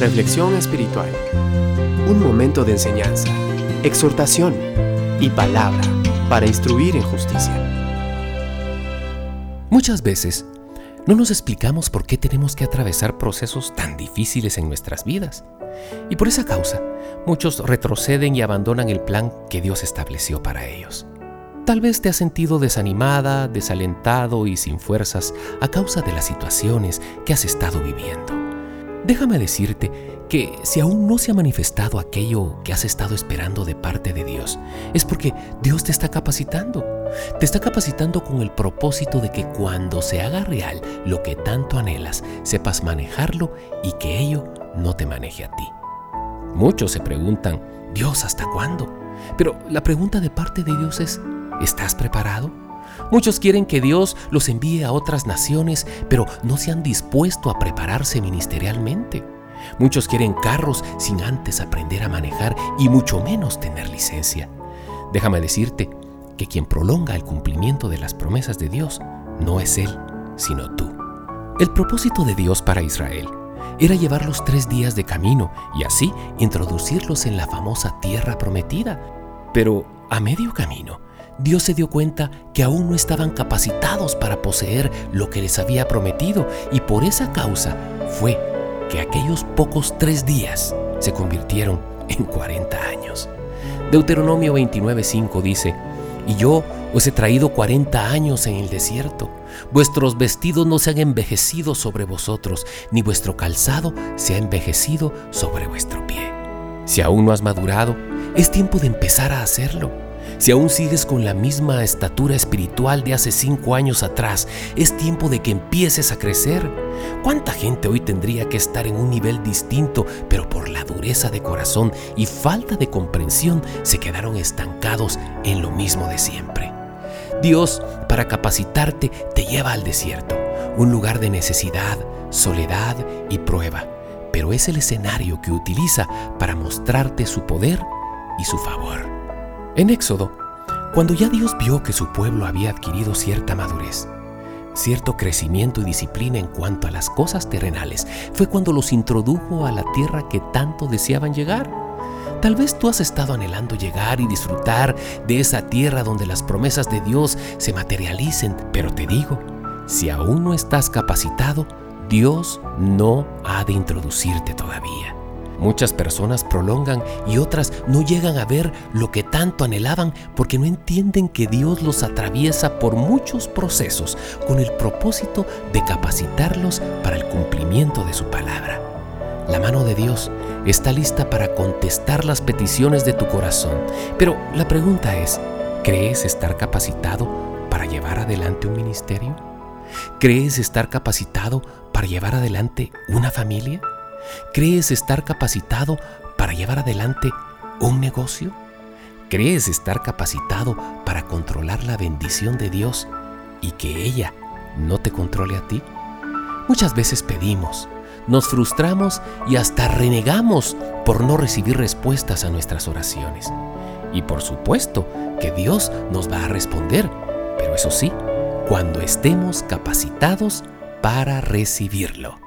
Reflexión espiritual. Un momento de enseñanza, exhortación y palabra para instruir en justicia. Muchas veces no nos explicamos por qué tenemos que atravesar procesos tan difíciles en nuestras vidas. Y por esa causa, muchos retroceden y abandonan el plan que Dios estableció para ellos. Tal vez te has sentido desanimada, desalentado y sin fuerzas a causa de las situaciones que has estado viviendo. Déjame decirte que si aún no se ha manifestado aquello que has estado esperando de parte de Dios, es porque Dios te está capacitando. Te está capacitando con el propósito de que cuando se haga real lo que tanto anhelas, sepas manejarlo y que ello no te maneje a ti. Muchos se preguntan, Dios, ¿hasta cuándo? Pero la pregunta de parte de Dios es, ¿Estás preparado? Muchos quieren que Dios los envíe a otras naciones, pero no se han dispuesto a prepararse ministerialmente. Muchos quieren carros sin antes aprender a manejar y mucho menos tener licencia. Déjame decirte que quien prolonga el cumplimiento de las promesas de Dios no es Él, sino tú. El propósito de Dios para Israel era llevarlos tres días de camino y así introducirlos en la famosa tierra prometida. Pero a medio camino, Dios se dio cuenta que aún no estaban capacitados para poseer lo que les había prometido y por esa causa fue que aquellos pocos tres días se convirtieron en 40 años. Deuteronomio 29:5 dice, y yo os he traído 40 años en el desierto. Vuestros vestidos no se han envejecido sobre vosotros, ni vuestro calzado se ha envejecido sobre vuestro pie. Si aún no has madurado, es tiempo de empezar a hacerlo. Si aún sigues con la misma estatura espiritual de hace cinco años atrás, es tiempo de que empieces a crecer. ¿Cuánta gente hoy tendría que estar en un nivel distinto, pero por la dureza de corazón y falta de comprensión se quedaron estancados en lo mismo de siempre? Dios, para capacitarte, te lleva al desierto, un lugar de necesidad, soledad y prueba, pero es el escenario que utiliza para mostrarte su poder y su favor. En Éxodo, cuando ya Dios vio que su pueblo había adquirido cierta madurez, cierto crecimiento y disciplina en cuanto a las cosas terrenales, fue cuando los introdujo a la tierra que tanto deseaban llegar. Tal vez tú has estado anhelando llegar y disfrutar de esa tierra donde las promesas de Dios se materialicen, pero te digo, si aún no estás capacitado, Dios no ha de introducirte todavía. Muchas personas prolongan y otras no llegan a ver lo que tanto anhelaban porque no entienden que Dios los atraviesa por muchos procesos con el propósito de capacitarlos para el cumplimiento de su palabra. La mano de Dios está lista para contestar las peticiones de tu corazón, pero la pregunta es, ¿crees estar capacitado para llevar adelante un ministerio? ¿Crees estar capacitado para llevar adelante una familia? ¿Crees estar capacitado para llevar adelante un negocio? ¿Crees estar capacitado para controlar la bendición de Dios y que ella no te controle a ti? Muchas veces pedimos, nos frustramos y hasta renegamos por no recibir respuestas a nuestras oraciones. Y por supuesto que Dios nos va a responder, pero eso sí, cuando estemos capacitados para recibirlo.